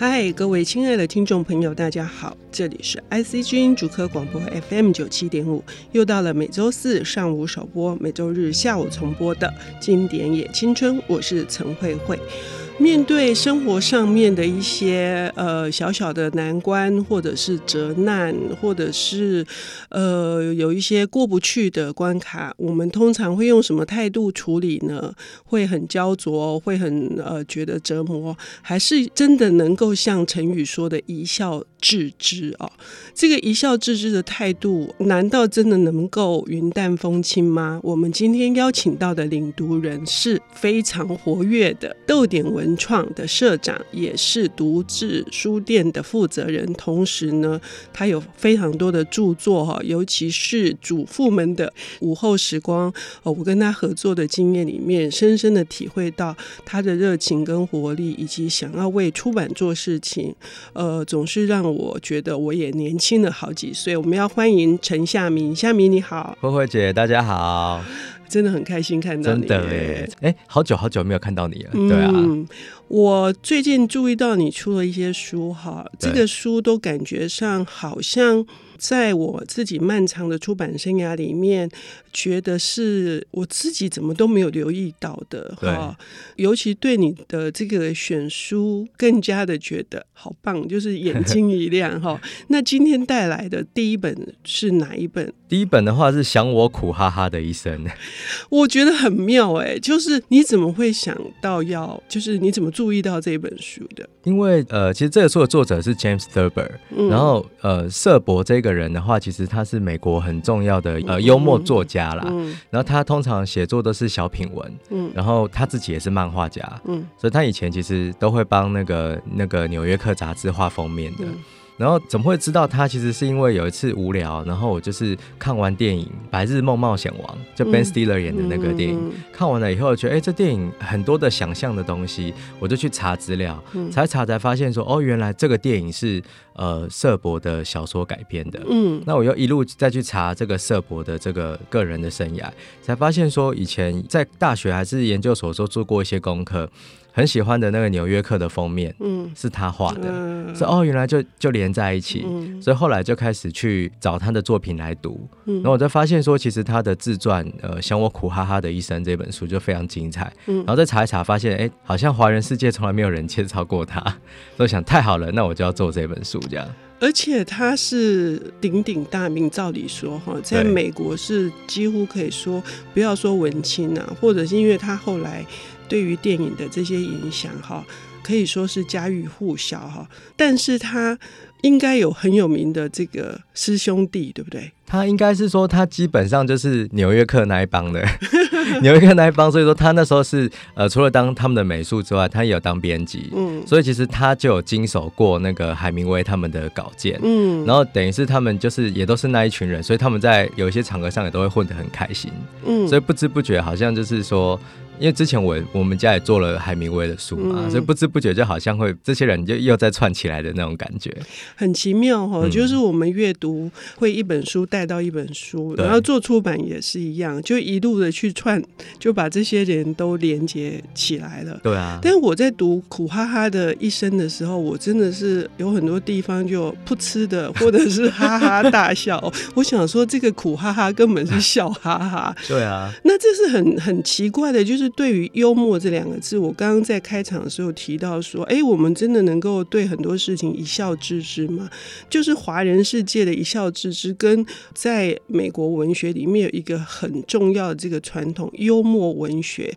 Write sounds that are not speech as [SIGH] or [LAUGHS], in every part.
嗨，各位亲爱的听众朋友，大家好，这里是 IC 君主科广播 FM 九七点五，又到了每周四上午首播，每周日下午重播的经典也青春，我是陈慧慧。面对生活上面的一些呃小小的难关，或者是责难，或者是呃有一些过不去的关卡，我们通常会用什么态度处理呢？会很焦灼，会很呃觉得折磨，还是真的能够像陈宇说的一笑置之啊？这个一笑置之的态度，难道真的能够云淡风轻吗？我们今天邀请到的领读人是非常活跃的逗点文。创的社长，也是读志书店的负责人，同时呢，他有非常多的著作哈，尤其是主妇们的午后时光。我跟他合作的经验里面，深深的体会到他的热情跟活力，以及想要为出版做事情，呃，总是让我觉得我也年轻了好几岁。我们要欢迎陈夏明，夏明你好，慧慧姐，大家好。[LAUGHS] 真的很开心看到你，真的哎，哎，好久好久没有看到你了，对啊。嗯，我最近注意到你出了一些书哈，这个书都感觉上好像。在我自己漫长的出版生涯里面，觉得是我自己怎么都没有留意到的哈。尤其对你的这个选书，更加的觉得好棒，就是眼睛一亮哈。[LAUGHS] 那今天带来的第一本是哪一本？第一本的话是《想我苦哈哈的一生》，[LAUGHS] 我觉得很妙哎，就是你怎么会想到要，就是你怎么注意到这本书的？因为呃，其实这个书的作者是 James Thurber，嗯，然后呃，瑟伯这个。个人的话，其实他是美国很重要的呃幽默作家啦。嗯，然后他通常写作都是小品文。嗯，然后他自己也是漫画家。嗯，所以他以前其实都会帮那个那个纽约客杂志画封面的。嗯然后怎么会知道他？其实是因为有一次无聊，然后我就是看完电影《白日梦冒险王》，就 Ben Stiller 演的那个电影，嗯嗯、看完了以后，觉得哎，这电影很多的想象的东西，我就去查资料，嗯、才查才发现说，哦，原来这个电影是呃瑟伯的小说改编的。嗯，那我又一路再去查这个瑟伯的这个个人的生涯，才发现说，以前在大学还是研究所时候做过一些功课。很喜欢的那个《纽约客》的封面，嗯，是他画的，嗯、所以哦，原来就就连在一起，嗯、所以后来就开始去找他的作品来读，嗯，然后我就发现说，其实他的自传，呃，《想我苦哈哈的一生》这本书就非常精彩，嗯，然后再查一查，发现哎，好像华人世界从来没有人介绍过他，[LAUGHS] 所以想太好了，那我就要做这本书这样，而且他是鼎鼎大名，照理说哈，在美国是几乎可以说，不要说文青啊，或者是因为他后来。对于电影的这些影响，哈，可以说是家喻户晓，哈。但是他应该有很有名的这个师兄弟，对不对？他应该是说，他基本上就是纽约客那一帮的，[LAUGHS] 纽约客那一帮。所以说，他那时候是呃，除了当他们的美术之外，他也有当编辑。嗯，所以其实他就有经手过那个海明威他们的稿件。嗯，然后等于是他们就是也都是那一群人，所以他们在有一些场合上也都会混得很开心。嗯，所以不知不觉好像就是说。因为之前我我们家也做了海明威的书嘛，嗯、所以不知不觉就好像会这些人就又在串起来的那种感觉，很奇妙哈、哦。嗯、就是我们阅读会一本书带到一本书，然后做出版也是一样，就一路的去串，就把这些人都连接起来了。对啊。但是我在读苦哈哈的一生的时候，我真的是有很多地方就噗嗤的，或者是哈哈大笑。[LAUGHS] 我想说，这个苦哈哈根本是笑哈哈。对啊。那这是很很奇怪的，就是。对于幽默这两个字，我刚刚在开场的时候提到说，哎，我们真的能够对很多事情一笑置之吗？就是华人世界的一笑置之，跟在美国文学里面有一个很重要的这个传统，幽默文学。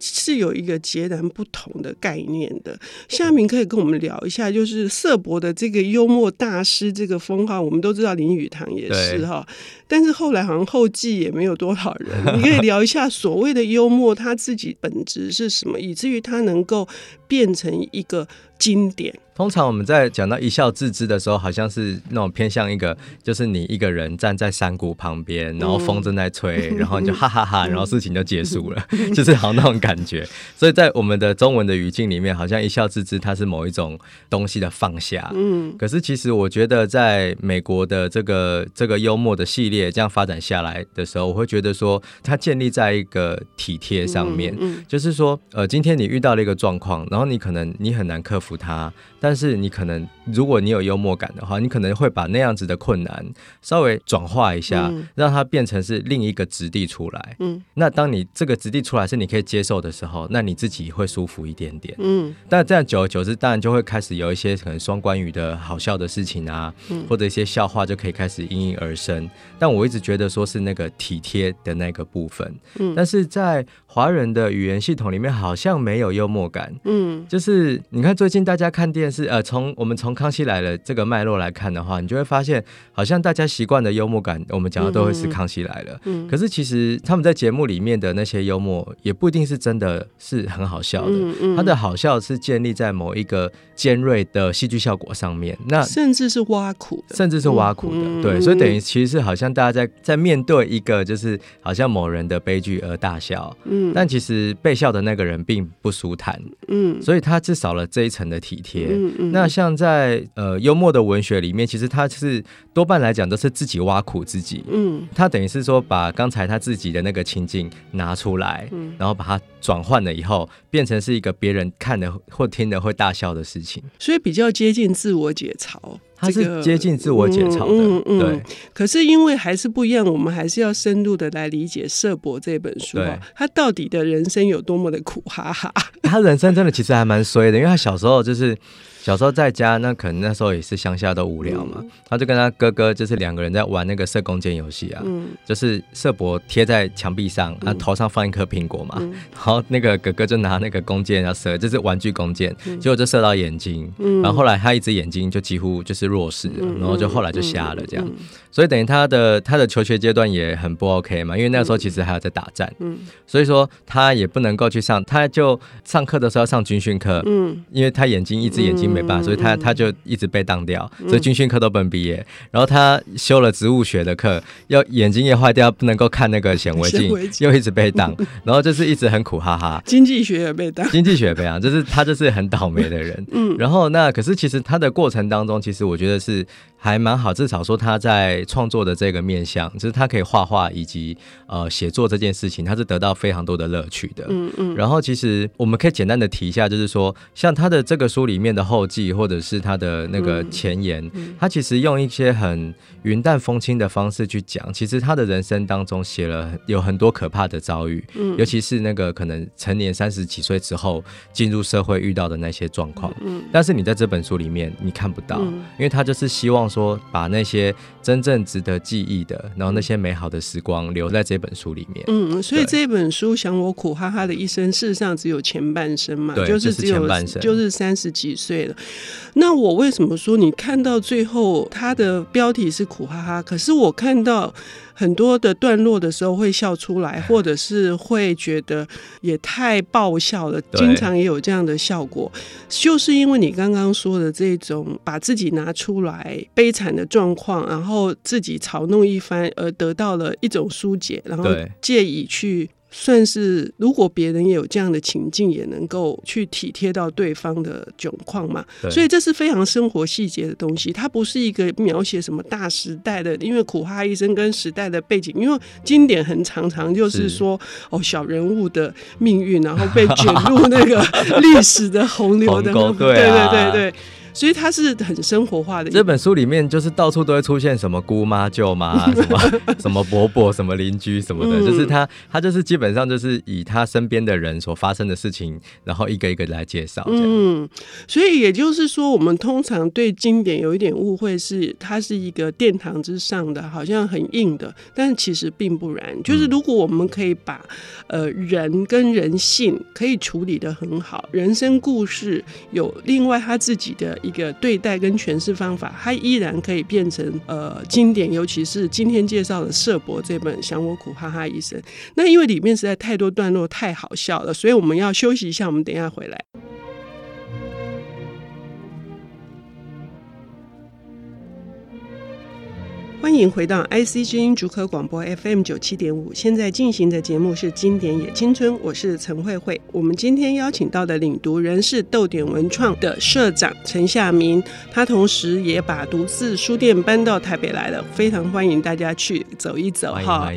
是有一个截然不同的概念的。夏明可以跟我们聊一下，就是色博的这个幽默大师这个封号，我们都知道林语堂也是哈，但是后来好像后继也没有多少人。你可以聊一下所谓的幽默，他自己本质是什么，以至于他能够变成一个经典。通常我们在讲到一笑置之的时候，好像是那种偏向一个，就是你一个人站在山谷旁边，然后风正在吹，[LAUGHS] 然后你就哈哈哈哈，然后事情就结束了，[LAUGHS] 就是好像那种感觉。所以在我们的中文的语境里面，好像一笑置之，它是某一种东西的放下。嗯。可是其实我觉得，在美国的这个这个幽默的系列这样发展下来的时候，我会觉得说，它建立在一个体贴上面。嗯。就是说，呃，今天你遇到了一个状况，然后你可能你很难克服。服他，但是你可能如果你有幽默感的话，你可能会把那样子的困难稍微转化一下，嗯、让它变成是另一个质地出来。嗯，那当你这个质地出来是你可以接受的时候，那你自己会舒服一点点。嗯，但这样久而久之，当然就会开始有一些可能双关语的好笑的事情啊，嗯、或者一些笑话就可以开始应运而生。但我一直觉得说是那个体贴的那个部分。嗯，但是在华人的语言系统里面好像没有幽默感。嗯，就是你看最近大家看电视，呃，从我们从康熙来了这个脉络来看的话，你就会发现好像大家习惯的幽默感，我们讲的都会是康熙来了。嗯，可是其实他们在节目里面的那些幽默，也不一定是真的是很好笑的。嗯嗯，他的好笑是建立在某一个尖锐的戏剧效果上面，那甚至是挖苦的，甚至是挖苦的。嗯、对，所以等于其实是好像大家在在面对一个就是好像某人的悲剧而大笑。嗯，但其实被笑的那个人并不舒坦。嗯，所以他至少了这一层的体贴。嗯嗯，那像在呃幽默的文学里面，其实他是多半来讲都是自己挖苦自己。嗯，他等于是说把刚才他自己的那个情境拿出来，嗯，然后把它转换了以后，变成是一个别人看的或听的会大笑的事情。所以比较接近自我解嘲。它是接近自我解嘲的，嗯嗯嗯、对。可是因为还是不一样，我们还是要深入的来理解舍伯这本书啊，他到底的人生有多么的苦哈哈。他人生真的其实还蛮衰的，因为他小时候就是。小时候在家，那可能那时候也是乡下都无聊嘛，嗯、他就跟他哥哥就是两个人在玩那个射弓箭游戏啊，嗯、就是射博贴在墙壁上，他、嗯、头上放一颗苹果嘛，嗯、然后那个哥哥就拿那个弓箭要射，就是玩具弓箭，嗯、结果就射到眼睛，嗯、然后后来他一只眼睛就几乎就是弱视然后就后来就瞎了这样，所以等于他的他的求学阶段也很不 OK 嘛，因为那个时候其实还有在打仗，嗯、所以说他也不能够去上，他就上课的时候要上军训课，嗯、因为他眼睛一只眼睛。没办法，所以他他就一直被当掉，所以军训课都不能毕业。然后他修了植物学的课，要眼睛也坏掉，不能够看那个显微镜，又一直被当。[LAUGHS] 然后就是一直很苦哈哈。经济学也被当，经济学也被当，就是他就是很倒霉的人。[LAUGHS] 嗯，然后那可是其实他的过程当中，其实我觉得是。还蛮好，至少说他在创作的这个面向，就是他可以画画以及呃写作这件事情，他是得到非常多的乐趣的。嗯嗯。然后其实我们可以简单的提一下，就是说像他的这个书里面的后记，或者是他的那个前言，他其实用一些很云淡风轻的方式去讲，其实他的人生当中写了有很多可怕的遭遇，尤其是那个可能成年三十几岁之后进入社会遇到的那些状况。嗯。但是你在这本书里面你看不到，因为他就是希望。说把那些真正值得记忆的，然后那些美好的时光留在这本书里面。嗯，所以这本书想我苦哈哈的一生，事实上只有前半生嘛，就是只有前半生，就是三十几岁了。那我为什么说你看到最后，它的标题是苦哈哈，可是我看到。很多的段落的时候会笑出来，[LAUGHS] 或者是会觉得也太爆笑了，经常也有这样的效果，就是因为你刚刚说的这种把自己拿出来悲惨的状况，然后自己嘲弄一番，而得到了一种疏解，然后借以去。算是，如果别人也有这样的情境，也能够去体贴到对方的窘况嘛。所以这是非常生活细节的东西，它不是一个描写什么大时代的，因为苦哈哈一生跟时代的背景，因为经典很常常就是说是哦小人物的命运，然后被卷入那个 [LAUGHS] 历史的洪流的，[LAUGHS] 对对对对。所以它是很生活化的。这本书里面就是到处都会出现什么姑妈、舅妈、[LAUGHS] 什么什么伯伯、什么邻居什么的，就是他他就是基本上就是以他身边的人所发生的事情，然后一个一个来介绍。嗯，所以也就是说，我们通常对经典有一点误会，是它是一个殿堂之上的，好像很硬的，但其实并不然。就是如果我们可以把呃人跟人性可以处理的很好，人生故事有另外他自己的。一个对待跟诠释方法，它依然可以变成呃经典，尤其是今天介绍的舍伯这本《想我苦哈哈一生》。那因为里面实在太多段落太好笑了，所以我们要休息一下，我们等一下回来。欢迎回到 IC 之音主科广播 FM 九七点五，现在进行的节目是《经典也青春》，我是陈慧慧。我们今天邀请到的领读人是逗点文创的社长陈夏明，他同时也把独自书店搬到台北来了，非常欢迎大家去走一走哈。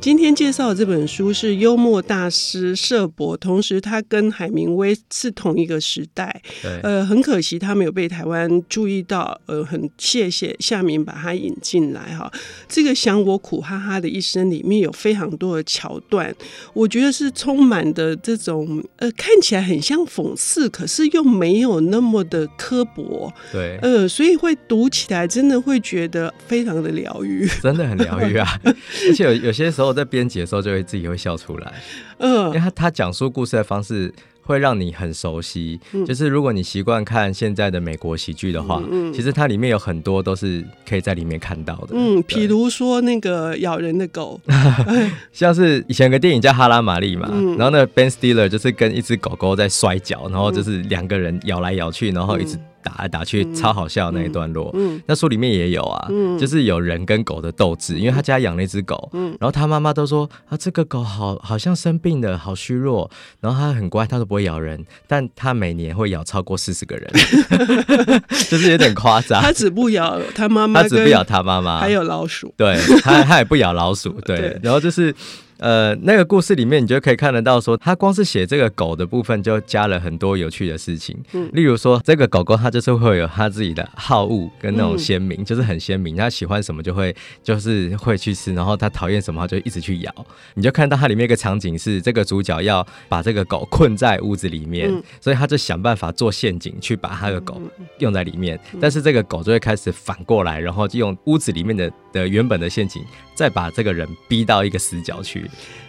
今天介绍的这本书是幽默大师社博，同时他跟海明威是同一个时代，呃，很可惜他没有被台湾注意到，呃，很谢谢夏明把他引进来。来哈，这个想我苦哈哈的一生里面有非常多的桥段，我觉得是充满的这种呃，看起来很像讽刺，可是又没有那么的刻薄，对，呃，所以会读起来真的会觉得非常的疗愈，[LAUGHS] 真的很疗愈啊！[LAUGHS] 而且有有些时候在编辑的时候就会自己会笑出来，嗯，因为他他讲述故事的方式。会让你很熟悉，嗯、就是如果你习惯看现在的美国喜剧的话，嗯嗯、其实它里面有很多都是可以在里面看到的。嗯，比如说那个咬人的狗，[LAUGHS] [LAUGHS] 像是以前有个电影叫《哈拉玛丽》嘛，嗯、然后那个 Ben Stiller 就是跟一只狗狗在摔跤，然后就是两个人咬来咬去，然后一直。打来打去超好笑的那一段落，嗯。嗯、那书里面也有啊，嗯、就是有人跟狗的斗智，因为他家养了一只狗，嗯、然后他妈妈都说啊，这个狗好好像生病了，好虚弱，然后它很乖，它都不会咬人，但它每年会咬超过四十个人 [LAUGHS] [LAUGHS] 就是有点夸张。它只不咬他妈妈，它只不咬他妈妈，还有老鼠，对，它它也不咬老鼠，对，[LAUGHS] 对。然后就是。呃，那个故事里面，你就可以看得到，说他光是写这个狗的部分，就加了很多有趣的事情。嗯，例如说，这个狗狗它就是会有它自己的好恶跟那种鲜明，嗯、就是很鲜明。它喜欢什么就会就是会去吃，然后它讨厌什么它就一直去咬。你就看到它里面一个场景是，这个主角要把这个狗困在屋子里面，嗯、所以他就想办法做陷阱去把他的狗用在里面。但是这个狗就会开始反过来，然后就用屋子里面的的原本的陷阱，再把这个人逼到一个死角去。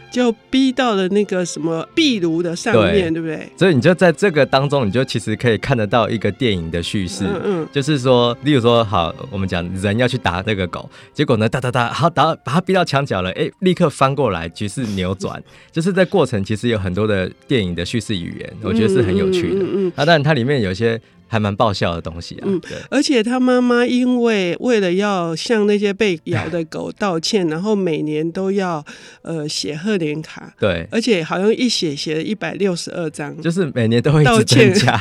就逼到了那个什么壁炉的上面，对，不对？所以你就在这个当中，你就其实可以看得到一个电影的叙事，嗯，嗯，就是说，例如说，好，我们讲人要去打那个狗，结果呢，哒哒哒，好打，把它逼到墙角了，哎，立刻翻过来，局势扭转，[LAUGHS] 就是在过程其实有很多的电影的叙事语言，我觉得是很有趣的。嗯嗯，啊，但它里面有些。还蛮爆笑的东西啊！嗯，对，而且他妈妈因为为了要向那些被咬的狗道歉，[LAUGHS] 然后每年都要呃写贺年卡，对，而且好像一写写了一百六十二张，就是每年都会一直增加。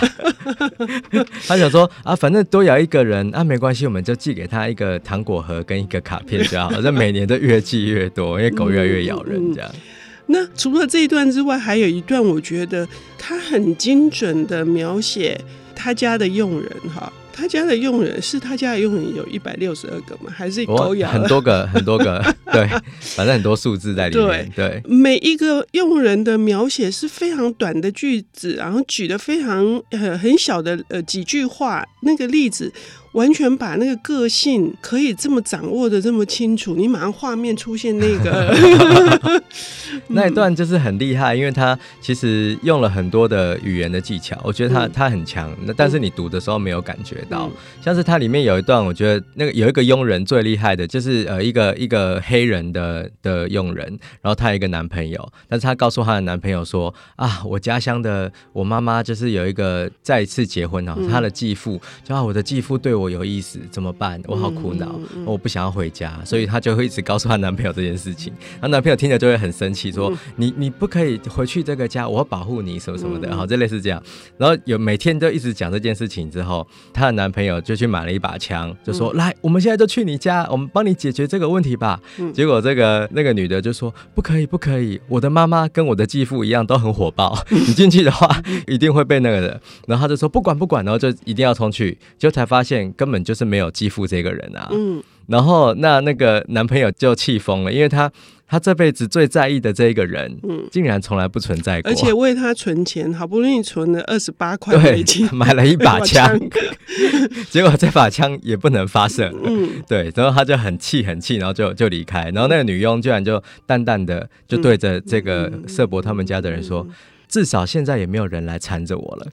[LAUGHS] 他想说啊，反正多咬一个人啊，没关系，我们就寄给他一个糖果盒跟一个卡片就好，这每年都越寄越多，因为狗越来越咬人这样。嗯嗯那除了这一段之外，还有一段，我觉得他很精准的描写。他家的佣人哈，他家的佣人是他家的佣人有一百六十二个吗？还是狗咬很多个很多个？[LAUGHS] 对，反正很多数字在里面。对，对每一个佣人的描写是非常短的句子，然后举的非常呃很小的呃几句话，那个例子。完全把那个个性可以这么掌握的这么清楚，你马上画面出现那个 [LAUGHS] 那一段就是很厉害，因为他其实用了很多的语言的技巧，我觉得他、嗯、他很强。那但是你读的时候没有感觉到，嗯、像是它里面有一段，我觉得那个有一个佣人最厉害的就是呃一个一个黑人的的佣人，然后她有一个男朋友，但是她告诉她的男朋友说啊，我家乡的我妈妈就是有一个再一次结婚啊，嗯、他的继父就啊我的继父对我。有意思怎么办？我好苦恼，嗯嗯、我不想要回家，所以她就会一直告诉她男朋友这件事情。她男朋友听了就会很生气，说：“嗯、你你不可以回去这个家，我要保护你什么什么的。”好，这类似这样。然后有每天都一直讲这件事情之后，她的男朋友就去买了一把枪，就说：“嗯、来，我们现在就去你家，我们帮你解决这个问题吧。嗯”结果这个那个女的就说：“不可以，不可以，我的妈妈跟我的继父一样都很火爆，[LAUGHS] 你进去的话一定会被那个的。”然后他就说：“不管不管，然后就一定要冲去，就才发现。根本就是没有继父这个人啊，嗯，然后那那个男朋友就气疯了，因为他他这辈子最在意的这一个人，嗯，竟然从来不存在过，而且为他存钱，好不容易存了二十八块美金，[LAUGHS] 买了一把枪，[LAUGHS] [LAUGHS] 结果这把枪也不能发射，嗯，对，然后他就很气很气，然后就就离开，然后那个女佣居然就淡淡的就对着这个瑟博他们家的人说。至少现在也没有人来缠着我了。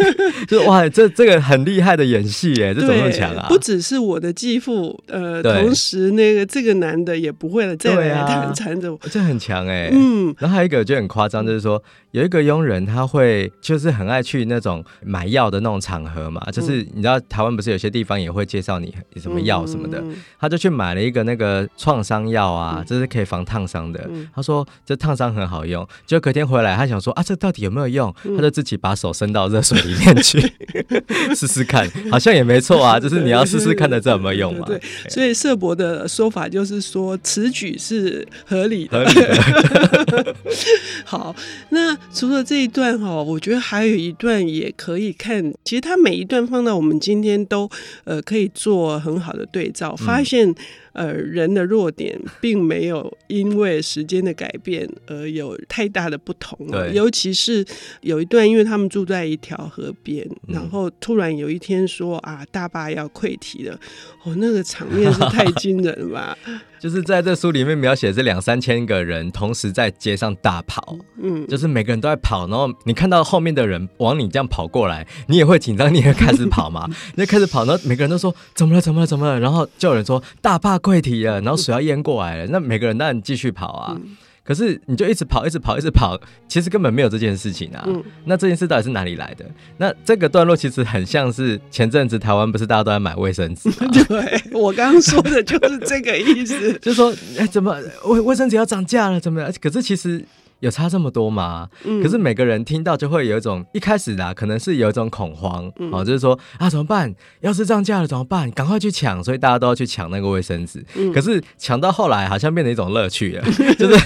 [LAUGHS] 就哇，这这个很厉害的演戏耶，这怎么那么强啊？不只是我的继父，呃，同时那个这个男的也不会了，再来缠缠着我，这很强哎。嗯，然后还有一个就很夸张，就是说有一个佣人他会就是很爱去那种买药的那种场合嘛，就是你知道台湾不是有些地方也会介绍你什么药什么的，他就去买了一个那个创伤药啊，这是可以防烫伤的。他说这烫伤很好用，结果隔天回来他想说啊，这到底有没有用？他就自己把手伸到热水里面去 [LAUGHS] 试试看，好像也没错啊，就是你要试试看的这有没有用嘛？对，所以社博的说法就是说此举是合理的。合理的 [LAUGHS] 好，那除了这一段哈，我觉得还有一段也可以看。其实他每一段放到我们今天都呃可以做很好的对照，发现。呃，人的弱点并没有因为时间的改变而有太大的不同。对，尤其是有一段，因为他们住在一条河边，嗯、然后突然有一天说啊，大坝要溃堤了，哦，那个场面是太惊人了吧？[LAUGHS] 就是在这书里面描写这两三千个人同时在街上大跑，嗯，就是每个人都在跑，然后你看到后面的人往你这样跑过来，你也会紧张，你也开始跑嘛，[LAUGHS] 你就开始跑，然后每个人都说怎么了，怎么了，怎么了，然后就有人说大坝溃堤了，然后水要淹过来了，那每个人当然继续跑啊。嗯可是你就一直跑，一直跑，一直跑，其实根本没有这件事情啊。嗯、那这件事到底是哪里来的？那这个段落其实很像是前阵子台湾不是大家都在买卫生纸吗？[LAUGHS] 对，我刚刚说的就是这个意思，[LAUGHS] 就是说，哎，怎么卫卫生纸要涨价了？怎么样？可是其实。有差这么多吗？嗯、可是每个人听到就会有一种一开始啦，可能是有一种恐慌，嗯、哦，就是说啊，怎么办？要是涨价了怎么办？赶快去抢，所以大家都要去抢那个卫生纸。嗯、可是抢到后来，好像变成一种乐趣了，[LAUGHS] 就是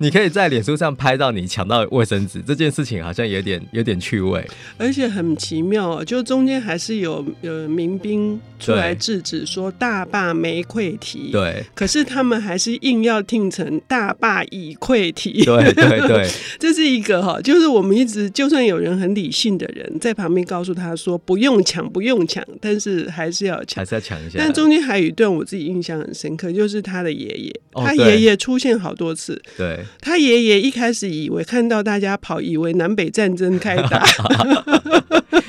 你可以在脸书上拍到你抢到卫生纸这件事情，好像有点有点趣味，而且很奇妙，就中间还是有有民兵出来制止说大坝没溃堤，对，可是他们还是硬要听成大坝已溃堤，对对。对，[LAUGHS] 这是一个哈，就是我们一直就算有人很理性的人在旁边告诉他说不用抢，不用抢，但是还是要抢，还是要抢一下。但中间还有一段我自己印象很深刻，就是他的爷爷，哦、他爷爷出现好多次。对，他爷爷一开始以为看到大家跑，以为南北战争开打。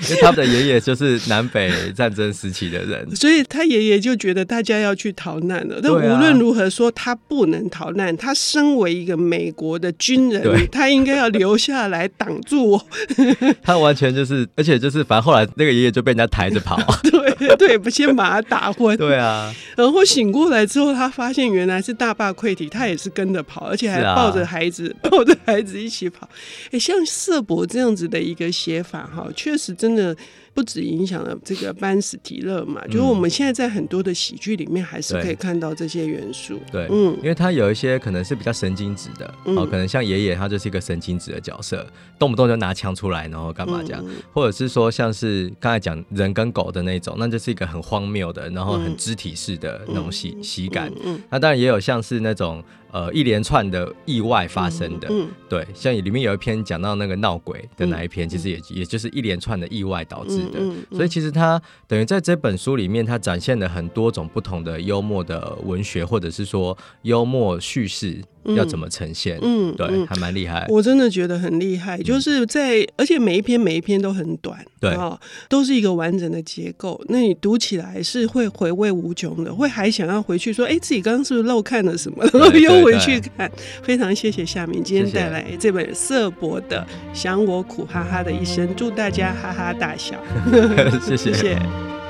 因为他的爷爷就是南北战争时期的人，所以他爷爷就觉得大家要去逃难了。但无论如何说，他不能逃难。他身为一个美国的军人，对他应该要留下来挡住我。[LAUGHS] 他完全就是，而且就是，反正后来那个爷爷就被人家抬着跑。[LAUGHS] 对对，不先把他打昏。对啊，然后醒过来之后，他发现原来是大坝溃堤，他也是跟着跑，而且还抱着孩子，啊、[LAUGHS] 抱着孩子一起跑。哎，像社博这样子的一个写法，哈，确实真的。不止影响了这个班史提勒嘛，就是我们现在在很多的喜剧里面还是可以看到这些元素。对，嗯，因为他有一些可能是比较神经质的，哦，可能像爷爷他就是一个神经质的角色，动不动就拿枪出来，然后干嘛这样，或者是说像是刚才讲人跟狗的那种，那就是一个很荒谬的，然后很肢体式的那种喜喜感。嗯，那当然也有像是那种。呃，一连串的意外发生的，嗯嗯、对，像里面有一篇讲到那个闹鬼的那一篇，嗯、其实也也就是一连串的意外导致的，所以其实它等于在这本书里面，它展现了很多种不同的幽默的文学，或者是说幽默叙事。要怎么呈现？嗯，对，还蛮厉害。我真的觉得很厉害，就是在，而且每一篇每一篇都很短，对哦，都是一个完整的结构。那你读起来是会回味无穷的，会还想要回去说，哎，自己刚刚是不是漏看了什么？然后又回去看。非常谢谢夏明今天带来这本色博的《想我苦哈哈的一生》，祝大家哈哈大笑。[LAUGHS] 谢谢。[LAUGHS] 谢谢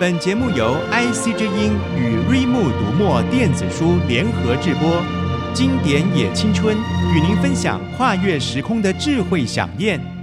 本节目由 IC 之音与瑞木读墨电子书联合制播，经典也青春与您分享跨越时空的智慧想念。